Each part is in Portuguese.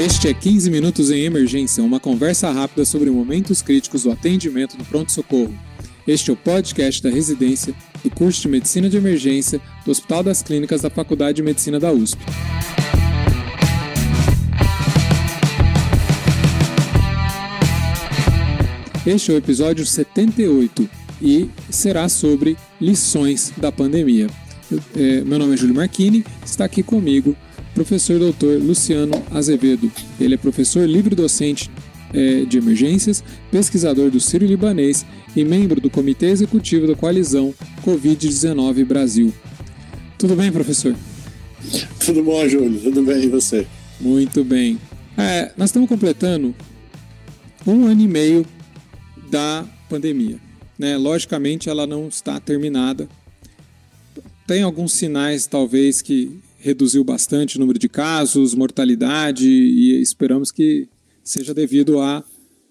Este é 15 Minutos em Emergência, uma conversa rápida sobre momentos críticos do atendimento no pronto-socorro. Este é o podcast da residência do curso de Medicina de Emergência do Hospital das Clínicas da Faculdade de Medicina da USP. Este é o episódio 78 e será sobre lições da pandemia. É, meu nome é Júlio Marchini, está aqui comigo professor doutor Luciano Azevedo. Ele é professor livre-docente é, de emergências, pesquisador do Sírio Libanês e membro do Comitê Executivo da Coalizão Covid-19 Brasil. Tudo bem, professor? Tudo bom, Júlio? Tudo bem, e você? Muito bem. É, nós estamos completando um ano e meio da pandemia. Né? Logicamente, ela não está terminada. Tem alguns sinais, talvez, que reduziu bastante o número de casos, mortalidade, e esperamos que seja devido à,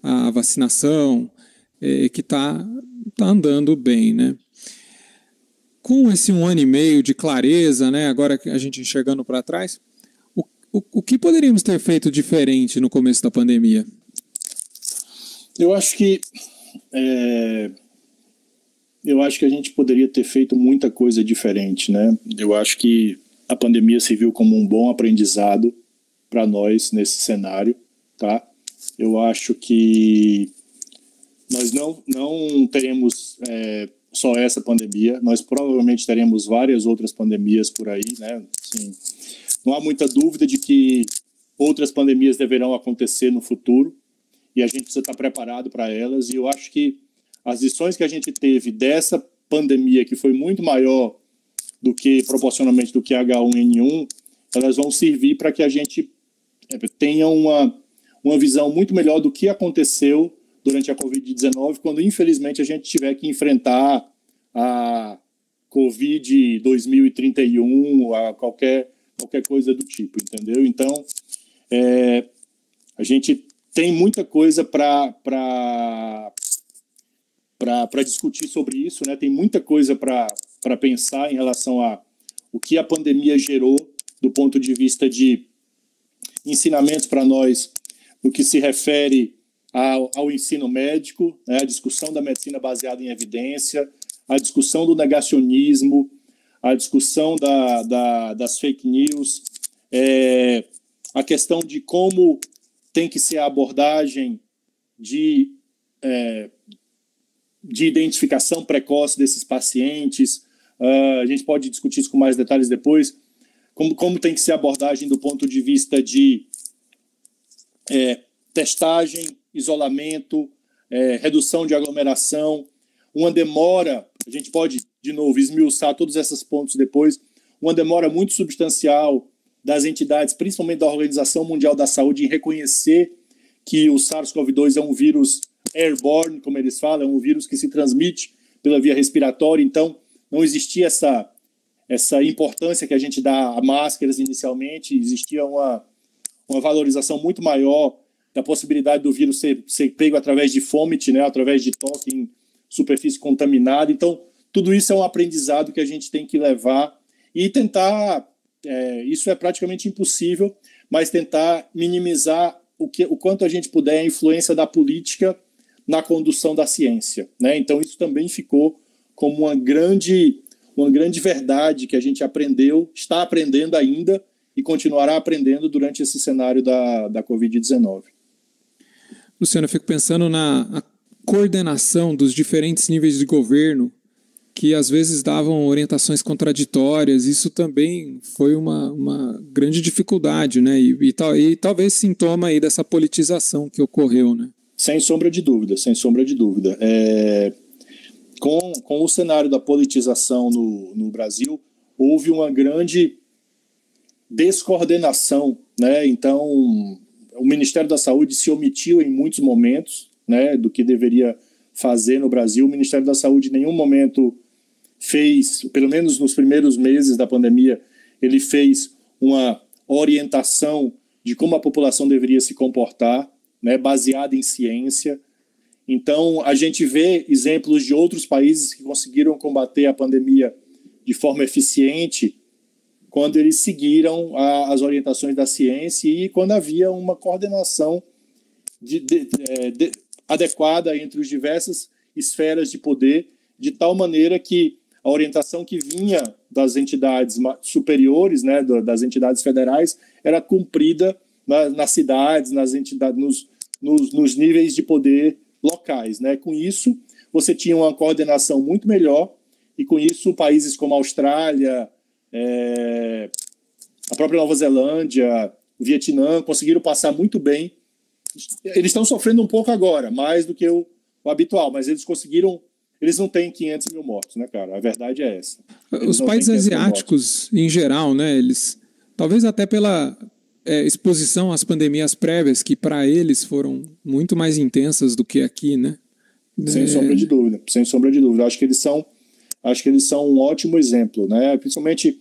à vacinação, é, que está tá andando bem, né? Com esse um ano e meio de clareza, né, agora a gente enxergando para trás, o, o, o que poderíamos ter feito diferente no começo da pandemia? Eu acho que é, eu acho que a gente poderia ter feito muita coisa diferente, né? Eu acho que a pandemia serviu como um bom aprendizado para nós nesse cenário, tá? Eu acho que nós não, não teremos é, só essa pandemia, nós provavelmente teremos várias outras pandemias por aí, né? Assim, não há muita dúvida de que outras pandemias deverão acontecer no futuro e a gente precisa estar preparado para elas. E eu acho que as lições que a gente teve dessa pandemia, que foi muito maior do que proporcionalmente do que H1N1, elas vão servir para que a gente é, tenha uma, uma visão muito melhor do que aconteceu durante a Covid-19, quando infelizmente a gente tiver que enfrentar a Covid 2031, a qualquer, qualquer coisa do tipo, entendeu? Então, é, a gente tem muita coisa para discutir sobre isso, né? tem muita coisa para para pensar em relação a o que a pandemia gerou do ponto de vista de ensinamentos para nós no que se refere ao, ao ensino médico, né, a discussão da medicina baseada em evidência, a discussão do negacionismo, a discussão da, da, das fake news, é, a questão de como tem que ser a abordagem de, é, de identificação precoce desses pacientes, Uh, a gente pode discutir isso com mais detalhes depois. Como, como tem que ser a abordagem do ponto de vista de é, testagem, isolamento, é, redução de aglomeração, uma demora, a gente pode, de novo, esmiuçar todos esses pontos depois, uma demora muito substancial das entidades, principalmente da Organização Mundial da Saúde, em reconhecer que o SARS-CoV-2 é um vírus airborne, como eles falam, é um vírus que se transmite pela via respiratória. Então, não existia essa, essa importância que a gente dá a máscaras inicialmente, existia uma, uma valorização muito maior da possibilidade do vírus ser, ser pego através de fômite, né, através de toque em superfície contaminada. Então, tudo isso é um aprendizado que a gente tem que levar e tentar. É, isso é praticamente impossível, mas tentar minimizar o, que, o quanto a gente puder a influência da política na condução da ciência. Né? Então, isso também ficou como uma grande, uma grande verdade que a gente aprendeu, está aprendendo ainda e continuará aprendendo durante esse cenário da, da Covid-19. Luciano, eu fico pensando na coordenação dos diferentes níveis de governo que às vezes davam orientações contraditórias. Isso também foi uma, uma grande dificuldade, né? E, e, tal, e talvez sintoma aí dessa politização que ocorreu, né? Sem sombra de dúvida, sem sombra de dúvida. É, com, com o cenário da politização no, no Brasil, houve uma grande descoordenação, né? Então, o Ministério da Saúde se omitiu em muitos momentos, né, do que deveria fazer no Brasil. O Ministério da Saúde em nenhum momento fez, pelo menos nos primeiros meses da pandemia, ele fez uma orientação de como a população deveria se comportar, né, baseada em ciência. Então, a gente vê exemplos de outros países que conseguiram combater a pandemia de forma eficiente quando eles seguiram a, as orientações da ciência e quando havia uma coordenação de, de, é, de, adequada entre as diversas esferas de poder, de tal maneira que a orientação que vinha das entidades superiores, né, das entidades federais, era cumprida na, nas cidades, nas entidades, nos, nos, nos níveis de poder locais. Né? Com isso, você tinha uma coordenação muito melhor, e com isso, países como a Austrália, é, a própria Nova Zelândia, o Vietnã conseguiram passar muito bem. Eles estão sofrendo um pouco agora, mais do que o, o habitual, mas eles conseguiram eles não têm 500 mil mortos, né, cara? A verdade é essa. Eles Os países asiáticos, em geral, né, eles, talvez até pela é, exposição às pandemias prévias, que para eles foram muito mais intensas do que aqui, né? Sem é... sombra de dúvida, sem sombra de dúvida. Acho que eles são, acho que eles são um ótimo exemplo, né? Principalmente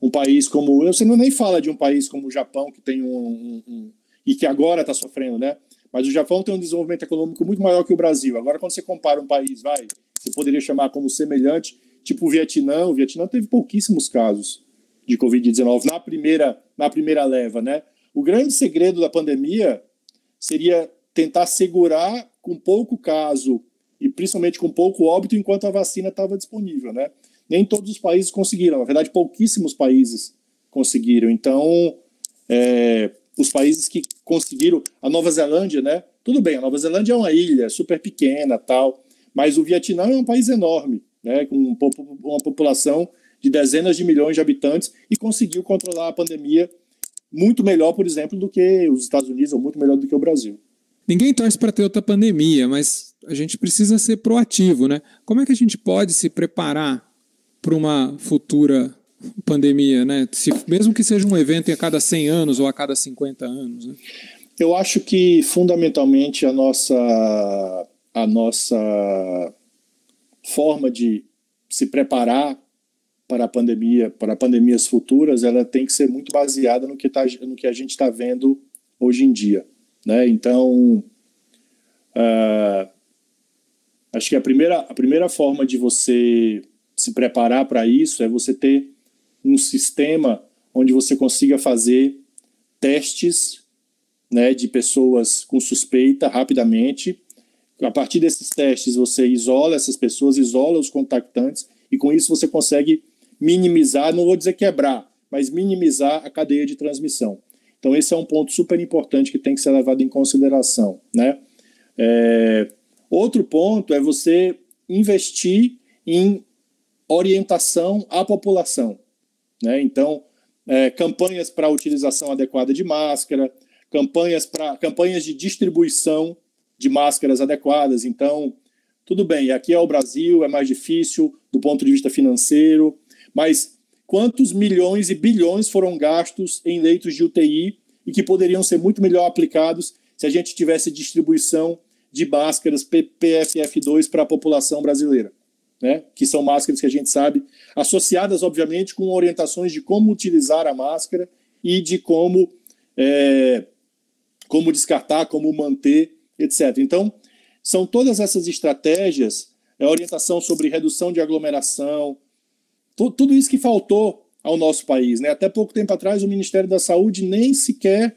um país como, você não nem fala de um país como o Japão que tem um, um, um e que agora está sofrendo, né? Mas o Japão tem um desenvolvimento econômico muito maior que o Brasil. Agora, quando você compara um país, vai, você poderia chamar como semelhante, tipo o Vietnã. O Vietnã teve pouquíssimos casos de Covid-19 na primeira, na primeira leva, né? O grande segredo da pandemia seria tentar segurar com pouco caso e principalmente com pouco óbito enquanto a vacina estava disponível, né? Nem todos os países conseguiram, na verdade, pouquíssimos países conseguiram. Então, é, os países que conseguiram, a Nova Zelândia, né? Tudo bem, a Nova Zelândia é uma ilha super pequena, tal, mas o Vietnã é um país enorme, né, com uma população de dezenas de milhões de habitantes e conseguiu controlar a pandemia muito melhor, por exemplo, do que os Estados Unidos, ou muito melhor do que o Brasil. Ninguém torce para ter outra pandemia, mas a gente precisa ser proativo, né? Como é que a gente pode se preparar para uma futura pandemia, né? Se, mesmo que seja um evento a cada 100 anos ou a cada 50 anos, né? Eu acho que fundamentalmente a nossa a nossa forma de se preparar para a pandemia, para pandemias futuras, ela tem que ser muito baseada no que, tá, no que a gente está vendo hoje em dia. Né? Então, uh, acho que a primeira, a primeira forma de você se preparar para isso é você ter um sistema onde você consiga fazer testes né, de pessoas com suspeita rapidamente a partir desses testes, você isola essas pessoas, isola os contactantes, e com isso você consegue minimizar, não vou dizer quebrar, mas minimizar a cadeia de transmissão. Então, esse é um ponto super importante que tem que ser levado em consideração. Né? É... Outro ponto é você investir em orientação à população. Né? Então, é, campanhas para utilização adequada de máscara, campanhas, pra, campanhas de distribuição de máscaras adequadas. Então, tudo bem, aqui é o Brasil, é mais difícil do ponto de vista financeiro, mas quantos milhões e bilhões foram gastos em leitos de UTI e que poderiam ser muito melhor aplicados se a gente tivesse distribuição de máscaras PFF2 para a população brasileira, né? que são máscaras que a gente sabe, associadas, obviamente, com orientações de como utilizar a máscara e de como, é, como descartar, como manter etc. Então, são todas essas estratégias, é orientação sobre redução de aglomeração, tudo isso que faltou ao nosso país. Né? Até pouco tempo atrás, o Ministério da Saúde nem sequer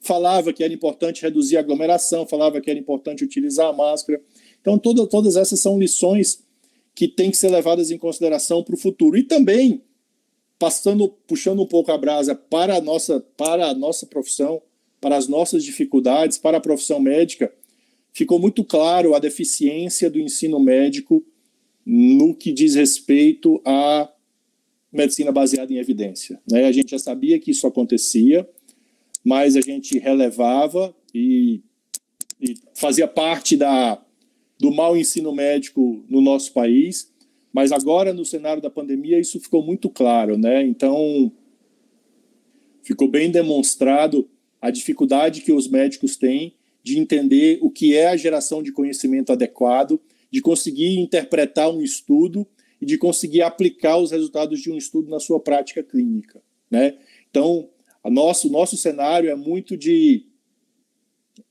falava que era importante reduzir a aglomeração, falava que era importante utilizar a máscara. Então, toda, todas essas são lições que têm que ser levadas em consideração para o futuro. E também, passando, puxando um pouco a brasa para a nossa, para a nossa profissão, para as nossas dificuldades, para a profissão médica, ficou muito claro a deficiência do ensino médico no que diz respeito à medicina baseada em evidência. Né? A gente já sabia que isso acontecia, mas a gente relevava e, e fazia parte da, do mau ensino médico no nosso país, mas agora no cenário da pandemia isso ficou muito claro, né? Então ficou bem demonstrado a dificuldade que os médicos têm de entender o que é a geração de conhecimento adequado, de conseguir interpretar um estudo e de conseguir aplicar os resultados de um estudo na sua prática clínica. Né? Então, o nosso, nosso cenário é muito de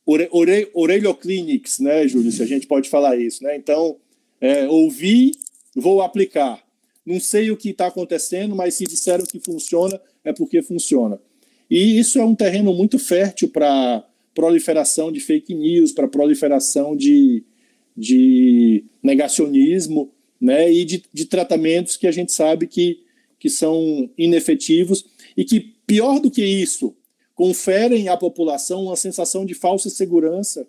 ore, ore, né, Júlio, se a gente pode falar isso. Né? Então, é, ouvir, vou aplicar. não sei o que está acontecendo, mas se disseram que funciona, é porque funciona. E isso é um terreno muito fértil para proliferação de fake news, para proliferação de, de negacionismo né, e de, de tratamentos que a gente sabe que, que são inefetivos e que, pior do que isso, conferem à população uma sensação de falsa segurança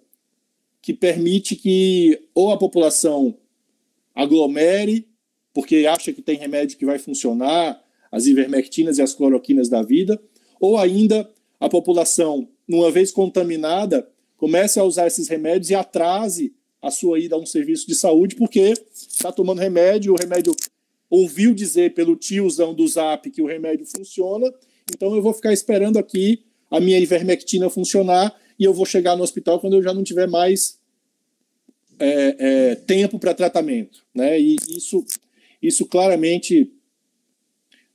que permite que ou a população aglomere, porque acha que tem remédio que vai funcionar, as ivermectinas e as cloroquinas da vida, ou ainda a população, uma vez contaminada, comece a usar esses remédios e atrase a sua ida a um serviço de saúde, porque está tomando remédio, o remédio ouviu dizer pelo tiozão do zap que o remédio funciona, então eu vou ficar esperando aqui a minha ivermectina funcionar e eu vou chegar no hospital quando eu já não tiver mais é, é, tempo para tratamento. Né? E isso, isso claramente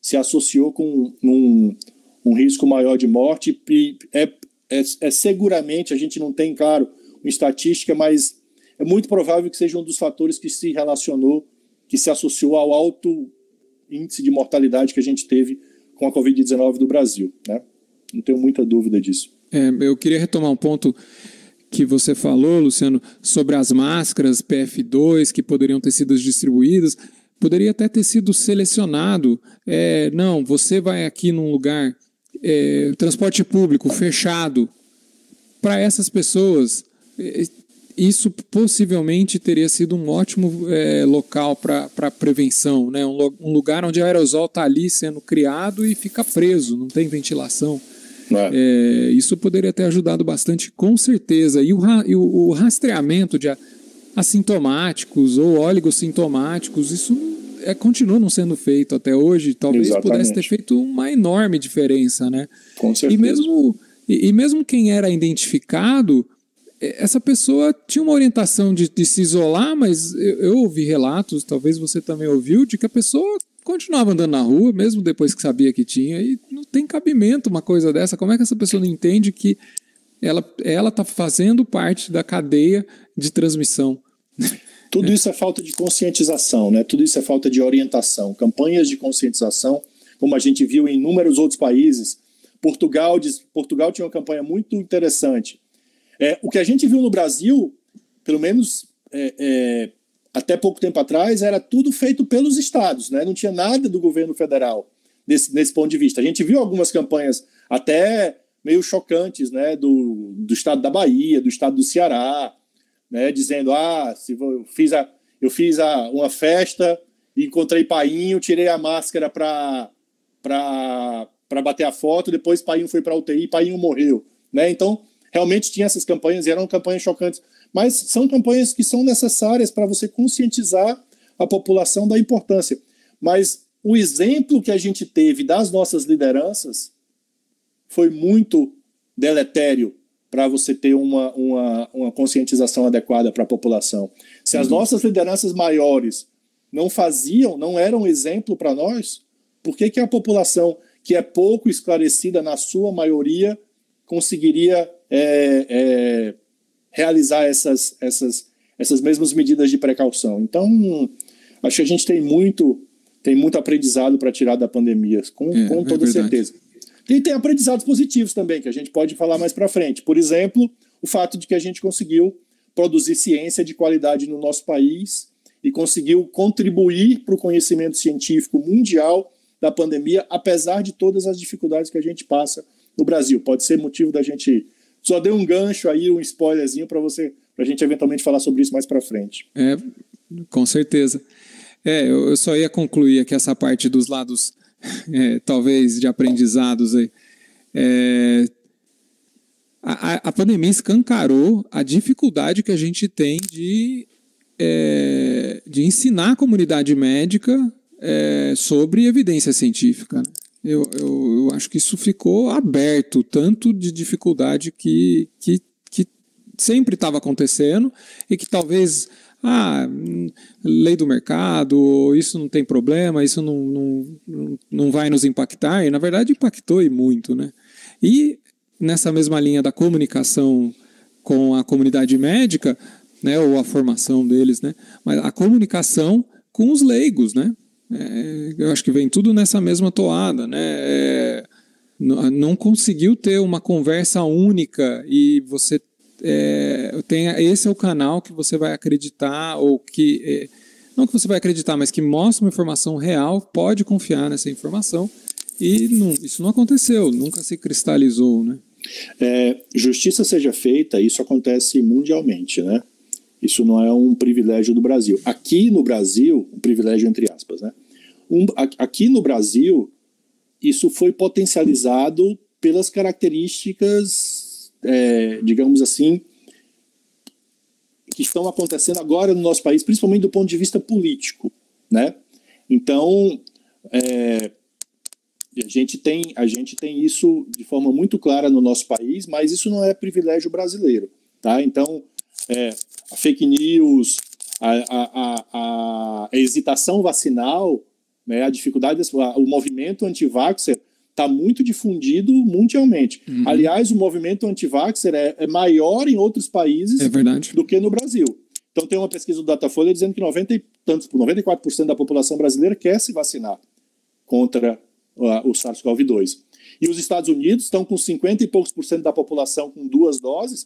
se associou com um, um risco maior de morte. É, é, é seguramente, a gente não tem, claro, uma estatística, mas é muito provável que seja um dos fatores que se relacionou, que se associou ao alto índice de mortalidade que a gente teve com a Covid-19 do Brasil. Né? Não tenho muita dúvida disso. É, eu queria retomar um ponto que você falou, Luciano, sobre as máscaras PF2 que poderiam ter sido distribuídas. Poderia até ter sido selecionado. É, não, você vai aqui num lugar, é, transporte público fechado, para essas pessoas é, isso possivelmente teria sido um ótimo é, local para prevenção, né? Um, um, lugar onde o aerosol está ali sendo criado e fica preso, não tem ventilação. É. É, isso poderia ter ajudado bastante, com certeza. E o, e o, o rastreamento de assintomáticos ou oligossintomáticos, isso é, continua não sendo feito até hoje. Talvez Exatamente. pudesse ter feito uma enorme diferença, né? Com certeza. E mesmo, e, e mesmo quem era identificado essa pessoa tinha uma orientação de, de se isolar, mas eu, eu, ouvi relatos, talvez você também ouviu, de que a pessoa continuava andando na rua, mesmo depois que sabia que tinha, e não tem cabimento uma coisa dessa. Como é que essa pessoa não entende que ela está fazendo parte da cadeia de transmissão? Tudo isso é falta de conscientização, né? tudo isso é falta de orientação. Campanhas de conscientização, como a gente viu em inúmeros outros países. Portugal, Portugal tinha uma campanha muito interessante é, o que a gente viu no Brasil, pelo menos é, é, até pouco tempo atrás, era tudo feito pelos estados, né? não tinha nada do governo federal nesse, nesse ponto de vista. A gente viu algumas campanhas até meio chocantes né? do, do estado da Bahia, do estado do Ceará, né? dizendo: ah, se eu fiz, a, eu fiz a, uma festa encontrei Painho, tirei a máscara para bater a foto, depois Painho foi para UTI Painho morreu. Né? Então, realmente tinha essas campanhas e eram campanhas chocantes, mas são campanhas que são necessárias para você conscientizar a população da importância. Mas o exemplo que a gente teve das nossas lideranças foi muito deletério para você ter uma, uma, uma conscientização adequada para a população. Se as uhum. nossas lideranças maiores não faziam, não eram exemplo para nós, por que, que a população, que é pouco esclarecida na sua maioria, conseguiria é, é, realizar essas, essas, essas mesmas medidas de precaução. Então, acho que a gente tem muito, tem muito aprendizado para tirar da pandemia, com, é, com é toda certeza. E tem aprendizados positivos também, que a gente pode falar mais para frente. Por exemplo, o fato de que a gente conseguiu produzir ciência de qualidade no nosso país e conseguiu contribuir para o conhecimento científico mundial da pandemia, apesar de todas as dificuldades que a gente passa no Brasil. Pode ser motivo da gente só dei um gancho aí, um spoilerzinho para você, para a gente eventualmente falar sobre isso mais para frente. É, com certeza. É, eu só ia concluir aqui essa parte dos lados, é, talvez, de aprendizados aí. É, a, a, pandemia escancarou a dificuldade que a gente tem de, é, de ensinar a comunidade médica é, sobre evidência científica. Eu, eu, eu acho que isso ficou aberto, tanto de dificuldade que, que, que sempre estava acontecendo e que talvez ah, lei do mercado, isso não tem problema, isso não, não, não vai nos impactar, e na verdade impactou e muito, né? E nessa mesma linha da comunicação com a comunidade médica, né, ou a formação deles, né, mas a comunicação com os leigos, né? É, eu acho que vem tudo nessa mesma toada, né? É, não conseguiu ter uma conversa única e você é, tem esse é o canal que você vai acreditar ou que é, não que você vai acreditar, mas que mostra uma informação real, pode confiar nessa informação e não, isso não aconteceu, nunca se cristalizou, né? É, justiça seja feita, isso acontece mundialmente, né? Isso não é um privilégio do Brasil. Aqui no Brasil, um privilégio entre aspas, né? Um, aqui no Brasil, isso foi potencializado pelas características, é, digamos assim, que estão acontecendo agora no nosso país, principalmente do ponto de vista político, né? Então, é, a gente tem a gente tem isso de forma muito clara no nosso país, mas isso não é privilégio brasileiro, tá? Então, é, a fake news, a, a, a, a hesitação vacinal, né, a dificuldade, o movimento anti-vaxxer está muito difundido mundialmente. Uhum. Aliás, o movimento anti-vaxxer é, é, maior em outros países é do que no Brasil. Então tem uma pesquisa do Datafolha dizendo que 90 tantos, 94% da população brasileira quer se vacinar contra uh, o SARS-CoV-2. E os Estados Unidos estão com 50 e poucos por cento da população com duas doses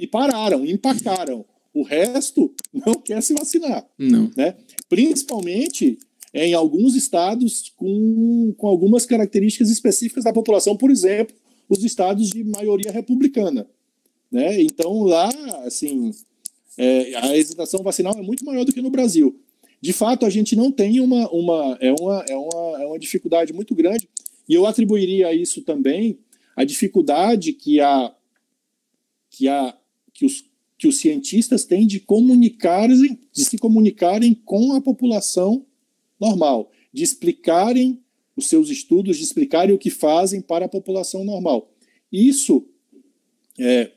e pararam, empacaram. O resto não quer se vacinar. Não. Né? Principalmente em alguns estados com, com algumas características específicas da população, por exemplo, os estados de maioria republicana. Né? Então, lá, assim, é, a hesitação vacinal é muito maior do que no Brasil. De fato, a gente não tem uma, uma, é uma, é uma, é uma dificuldade muito grande, e eu atribuiria a isso também a dificuldade que, a, que, a, que, os, que os cientistas têm de, comunicar, de se comunicarem com a população normal, de explicarem os seus estudos, de explicarem o que fazem para a população normal. Isso é,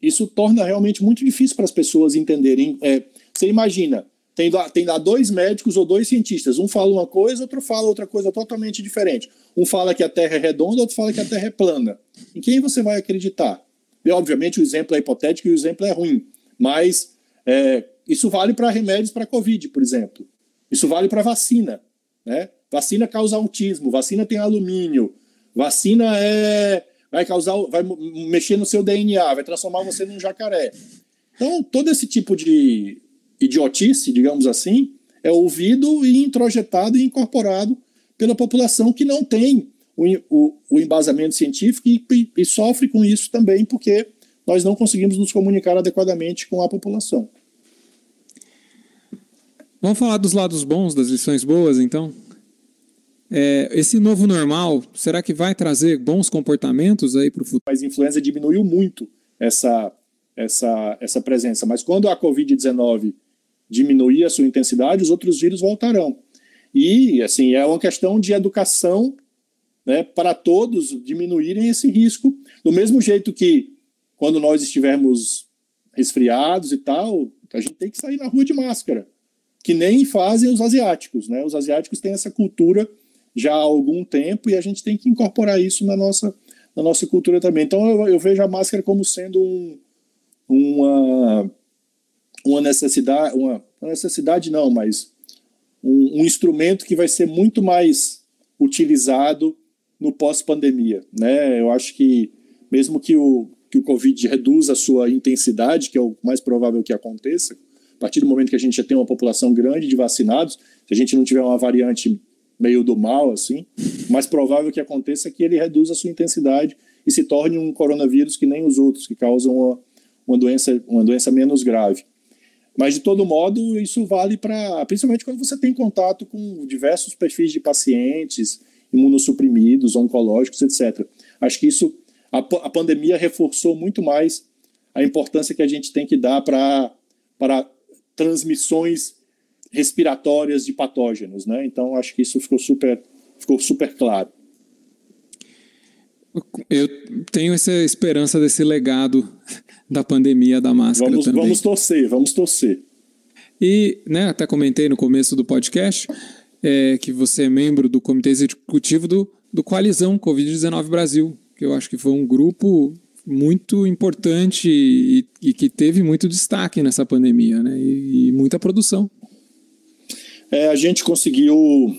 isso torna realmente muito difícil para as pessoas entenderem. É, você imagina, tem lá, tem lá dois médicos ou dois cientistas, um fala uma coisa, outro fala outra coisa totalmente diferente. Um fala que a Terra é redonda, outro fala que a Terra é plana. Em quem você vai acreditar? E, obviamente o exemplo é hipotético e o exemplo é ruim, mas é, isso vale para remédios para Covid, por exemplo. Isso vale para vacina. Né? Vacina causa autismo, vacina tem alumínio, vacina é vai causar, vai mexer no seu DNA, vai transformar você num jacaré. Então, todo esse tipo de idiotice, digamos assim, é ouvido e introjetado e incorporado pela população que não tem o, o, o embasamento científico e, e, e sofre com isso também, porque nós não conseguimos nos comunicar adequadamente com a população. Vamos falar dos lados bons, das lições boas, então? É, esse novo normal, será que vai trazer bons comportamentos aí para o futuro? Mas a influenza diminuiu muito essa, essa, essa presença. Mas quando a Covid-19 diminuir a sua intensidade, os outros vírus voltarão. E, assim, é uma questão de educação né, para todos diminuírem esse risco. Do mesmo jeito que, quando nós estivermos resfriados e tal, a gente tem que sair na rua de máscara que nem fazem os asiáticos. Né? Os asiáticos têm essa cultura já há algum tempo e a gente tem que incorporar isso na nossa, na nossa cultura também. Então eu, eu vejo a máscara como sendo um, uma, uma necessidade, uma, uma necessidade não, mas um, um, instrumento que vai ser muito mais utilizado no pós-pandemia. Né? Eu acho que mesmo que o, que o Covid reduza a sua intensidade, que é o mais provável que aconteça, a partir do momento que a gente já tem uma população grande de vacinados, se a gente não tiver uma variante meio do mal, assim, mais provável que aconteça é que ele reduza a sua intensidade e se torne um coronavírus que nem os outros, que causam uma, uma, doença, uma doença menos grave. Mas, de todo modo, isso vale para. Principalmente quando você tem contato com diversos perfis de pacientes, imunossuprimidos, oncológicos, etc. Acho que isso. A, a pandemia reforçou muito mais a importância que a gente tem que dar para transmissões respiratórias de patógenos, né? Então acho que isso ficou super, ficou super claro. Eu tenho essa esperança desse legado da pandemia da máscara vamos, também. Vamos torcer, vamos torcer. E, né, até comentei no começo do podcast é, que você é membro do comitê executivo do, do Coalizão Covid-19 Brasil, que eu acho que foi um grupo muito importante e, e, que teve muito destaque nessa pandemia, né? E, e, muita produção. É, a gente conseguiu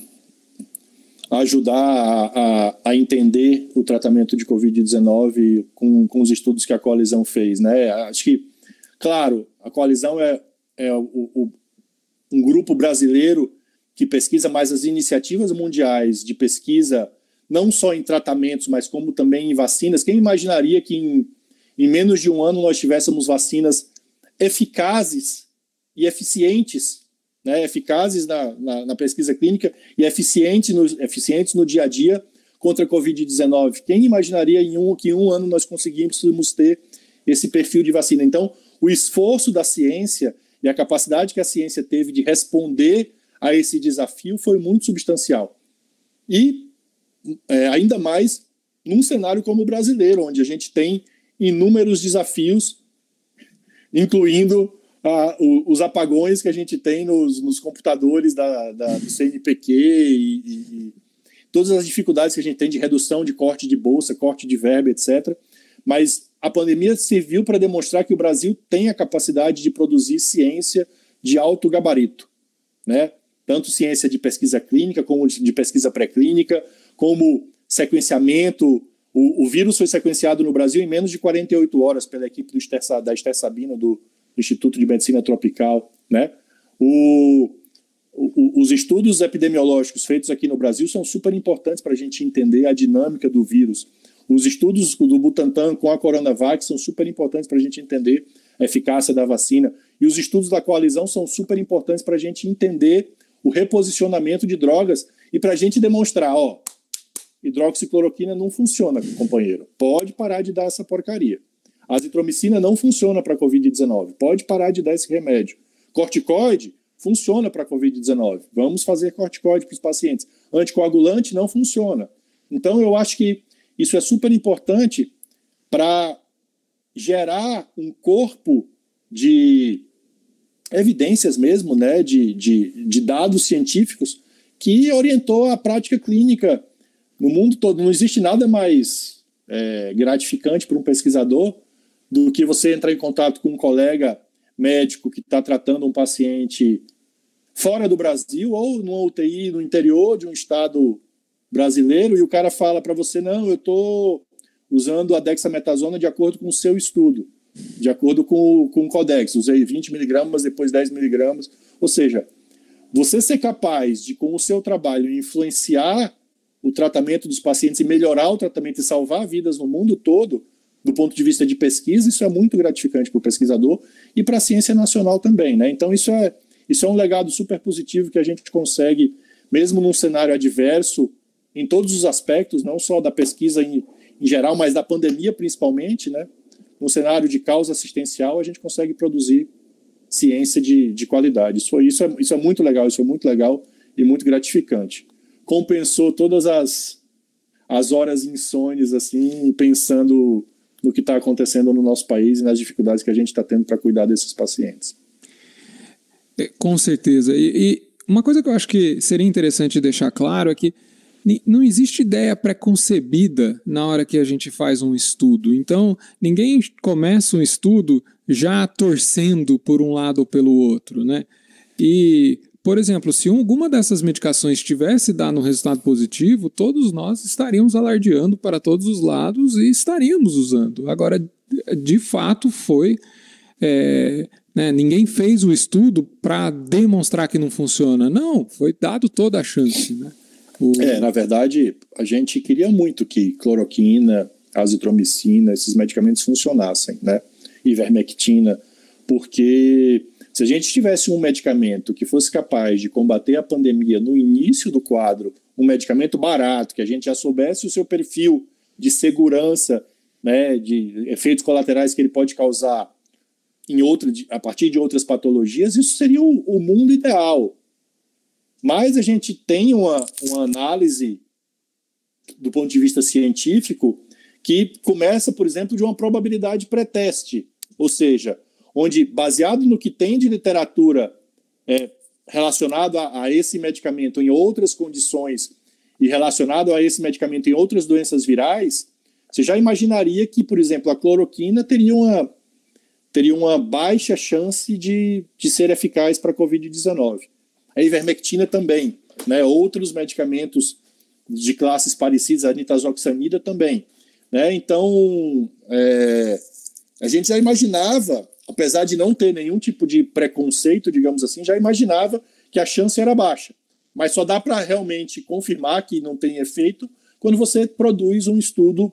ajudar a, a, a, entender o tratamento de Covid-19 com, com os estudos que a coalizão fez. Né? Acho que, claro, a coalizão é, é o, o, um grupo brasileiro que pesquisa mais as iniciativas mundiais de pesquisa, não só em tratamentos, mas como também em vacinas. Quem imaginaria que em, em menos de um ano nós tivéssemos vacinas eficazes e eficientes né, eficazes na, na, na, pesquisa clínica e eficientes no, eficientes no dia a dia contra a Covid-19. Quem imaginaria em um, que em um ano nós conseguimos ter esse perfil de vacina? Então, o esforço da ciência e a capacidade que a ciência teve de responder a esse desafio foi muito substancial. E é, ainda mais num cenário como o brasileiro, onde a gente tem inúmeros desafios, incluindo o, os apagões que a gente tem nos, nos computadores da, da, do CNPq e, e, e, todas as dificuldades que a gente tem de redução de corte de bolsa, corte de verba, etc. Mas a pandemia serviu para demonstrar que o Brasil tem a capacidade de produzir ciência de alto gabarito, né? Tanto ciência de pesquisa clínica como de pesquisa pré-clínica, como sequenciamento. O, o, vírus foi sequenciado no Brasil em menos de 48 horas pela equipe do Esther, da Esther Sabino, do, Instituto de Medicina Tropical, né? O, o, os estudos epidemiológicos feitos aqui no Brasil são super importantes para a gente entender a dinâmica do vírus. Os estudos do Butantan com a Coronavac são super importantes para a gente entender a eficácia da vacina. E os estudos da coalizão são super importantes para a gente entender o reposicionamento de drogas e para a gente demonstrar, ó, hidroxicloroquina não funciona, companheiro. Pode parar de dar essa porcaria. Azitromicina não funciona para a Covid-19. Pode parar de dar esse remédio. Corticoide funciona para a Covid-19. Vamos fazer corticoide para os pacientes. Anticoagulante não funciona. Então, eu acho que isso é super importante para gerar um corpo de evidências mesmo, né, de, de, de dados científicos que orientou a prática clínica no mundo todo. Não existe nada mais é, gratificante para um pesquisador do que você entrar em contato com um colega médico que está tratando um paciente fora do Brasil ou numa UTI no interior de um estado brasileiro e o cara fala para você não, eu estou usando a dexametasona de acordo com o seu estudo, de acordo com, com o Codex, usei 20 miligramas, depois 10 miligramas, ou seja, você ser capaz de, com o seu trabalho, influenciar o tratamento dos pacientes e melhorar o tratamento e salvar vidas no mundo todo, do ponto de vista de pesquisa, isso é muito gratificante para o pesquisador e para a ciência nacional também. Né? Então, isso é, isso é um legado super positivo que a gente consegue, mesmo num cenário adverso, em todos os aspectos, não só da pesquisa em, em geral, mas da pandemia principalmente, né? Num cenário de causa assistencial, a gente consegue produzir ciência de, de qualidade. Isso, isso, é, isso é muito legal, isso é muito legal e muito gratificante. Compensou todas as, as horas insônias, assim, pensando no que está acontecendo no nosso país e nas dificuldades que a gente está tendo para cuidar desses pacientes. É, com certeza. E, e, uma coisa que eu acho que seria interessante deixar claro é que não existe ideia preconcebida na hora que a gente faz um estudo. Então, ninguém começa um estudo já torcendo por um lado ou pelo outro, né? E por exemplo, se alguma dessas medicações tivesse dado um resultado positivo, todos nós estaríamos alardeando para todos os lados e estaríamos usando. Agora, de fato, foi. É, né, ninguém fez o estudo para demonstrar que não funciona. Não, foi dado toda a chance. Né? É, na verdade, a gente queria muito que cloroquina, azitromicina, esses medicamentos funcionassem, né? Ivermectina, porque se a gente tivesse um medicamento que fosse capaz de combater a pandemia no início do quadro, um medicamento barato, que a gente já soubesse o seu perfil de segurança, né, de efeitos colaterais que ele pode causar em outro, a partir de outras patologias, isso seria o, o mundo ideal. Mas a gente tem uma, uma análise do ponto de vista científico que começa, por exemplo, de uma probabilidade pré-teste, ou seja, onde, baseado no que tem de literatura é, relacionado a, a, esse medicamento em outras condições e relacionado a esse medicamento em outras doenças virais, você já imaginaria que, por exemplo, a cloroquina teria uma, teria uma baixa chance de, de ser eficaz para a Covid-19. A ivermectina também, né? Outros medicamentos de classes parecidas, a nitazoxanida também, né? Então, é, a gente já imaginava, apesar de não ter nenhum tipo de preconceito, digamos assim, já imaginava que a chance era baixa. Mas só dá para realmente confirmar que não tem efeito quando você produz um estudo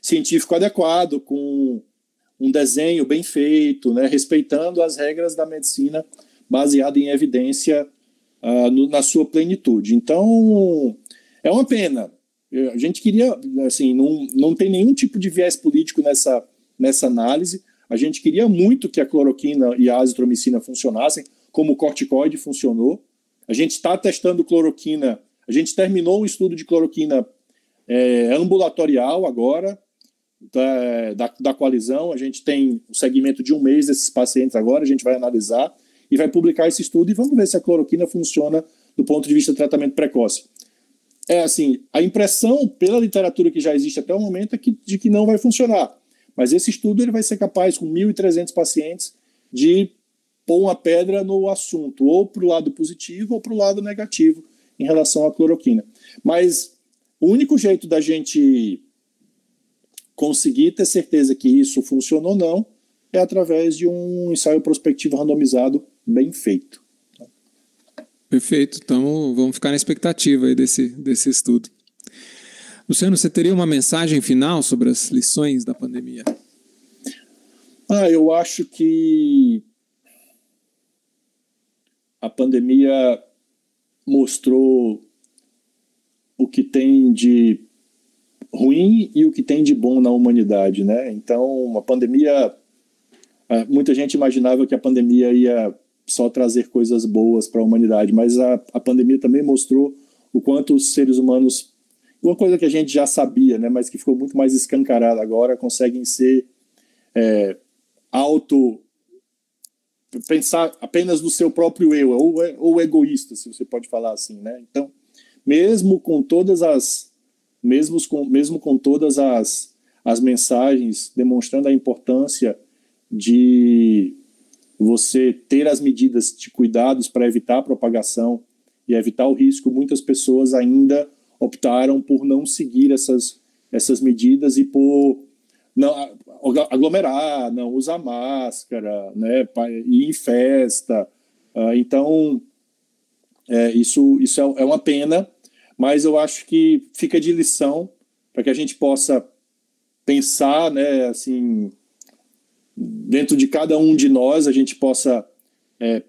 científico adequado, com um desenho bem feito, né, respeitando as regras da medicina baseada em evidência uh, no, na sua plenitude. Então, é uma pena. A gente queria, assim, não, não tem nenhum tipo de viés político nessa, nessa análise. A gente queria muito que a cloroquina e a azitromicina funcionassem, como o corticoide funcionou. A gente está testando cloroquina, a gente terminou um estudo de cloroquina é, ambulatorial agora, da, da, da, coalizão. A gente tem um segmento de um mês desses pacientes agora, a gente vai analisar e vai publicar esse estudo e vamos ver se a cloroquina funciona do ponto de vista do tratamento precoce. É assim, a impressão pela literatura que já existe até o momento é que, de que não vai funcionar. Mas esse estudo ele vai ser capaz, com 1.300 pacientes, de pôr uma pedra no assunto, ou para o lado positivo ou para o lado negativo em relação à cloroquina. Mas o único jeito da gente conseguir ter certeza que isso funciona ou não é através de um ensaio prospectivo randomizado bem feito. Perfeito. Então vamos ficar na expectativa aí desse, desse estudo. Luciano, você teria uma mensagem final sobre as lições da pandemia? Ah, eu acho que a pandemia mostrou o que tem de ruim e o que tem de bom na humanidade, né? Então, a pandemia, ah, muita gente imaginava que a pandemia ia só trazer coisas boas para a humanidade, mas a, a pandemia também mostrou o quanto os seres humanos, uma coisa que a gente já sabia, né, mas que ficou muito mais escancarada agora, conseguem ser é, auto pensar apenas no seu próprio eu ou, ou egoísta, se você pode falar assim, né? Então, mesmo com todas as mesmo com, mesmo com todas as, as mensagens demonstrando a importância de você ter as medidas de cuidados para evitar a propagação e evitar o risco, muitas pessoas ainda optaram por não seguir essas, essas medidas e por não aglomerar, não usar máscara, né, ir em festa. Uh, então, é, isso, isso é, é uma pena, mas eu acho que fica de lição para que a gente possa pensar, né, assim, dentro de cada um de nós a gente possa é,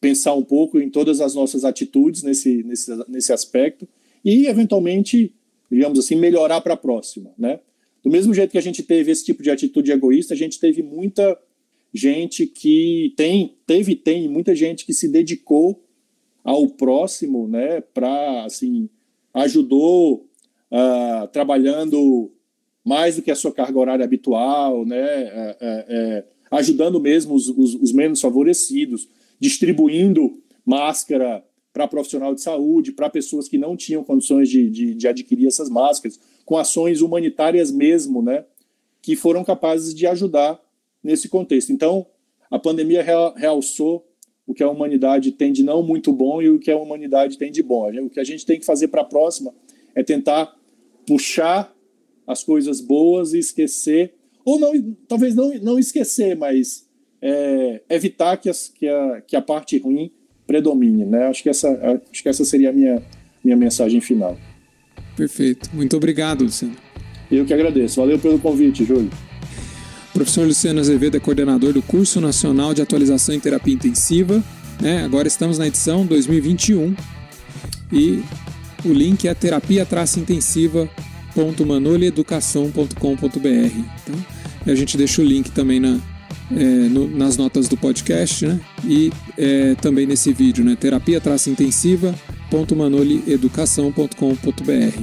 pensar um pouco em todas as nossas atitudes nesse, nesse, nesse aspecto e, eventualmente, digamos assim, melhorar para a próxima, né? Do mesmo jeito que a gente teve esse tipo de atitude egoísta, a gente teve muita gente que tem, teve tem muita gente que se dedicou ao próximo, né, para assim ajudou uh, trabalhando mais do que a sua carga horária habitual, né? É, é, é, ajudando mesmo os, os, os, menos favorecidos, distribuindo máscara para profissional de saúde, para pessoas que não tinham condições de, de, de, adquirir essas máscaras, com ações humanitárias mesmo, né? Que foram capazes de ajudar nesse contexto. Então, a pandemia realçou o que a humanidade tem de não muito bom e o que a humanidade tem de bom. O que a gente tem que fazer para a próxima é tentar puxar as coisas boas e esquecer, ou não, talvez não, não esquecer, mas é, evitar que, as, que, a, que a parte ruim predomine. Né? Acho, que essa, acho que essa seria a minha, minha mensagem final. Perfeito. Muito obrigado, Luciano. Eu que agradeço. Valeu pelo convite, Júlio. professor Luciano Azevedo é coordenador do Curso Nacional de Atualização em Terapia Intensiva. Né? Agora estamos na edição 2021 e o link é terapia-intensiva www.manolieducação.com.br. Então, a gente deixa o link também na, é, no, nas notas do podcast, né? E é, também nesse vídeo, né? terapia-intensiva.manolieducação.com.br.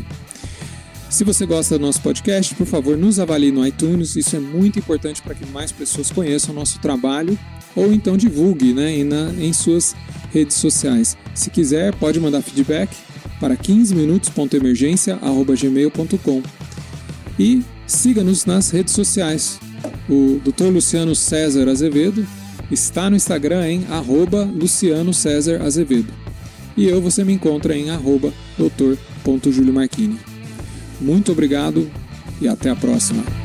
Se você gosta do nosso podcast, por favor, nos avalie no iTunes. Isso é muito importante para que mais pessoas conheçam o nosso trabalho ou então divulgue né, na, em suas redes sociais. Se quiser, pode mandar feedback para 15minutos.emergência.gmail.com e siga-nos nas redes sociais. O Dr. Luciano César Azevedo está no Instagram em arroba Luciano César Azevedo. E eu você me encontra em arroba doutor.juliomarchini. Muito obrigado e até a próxima.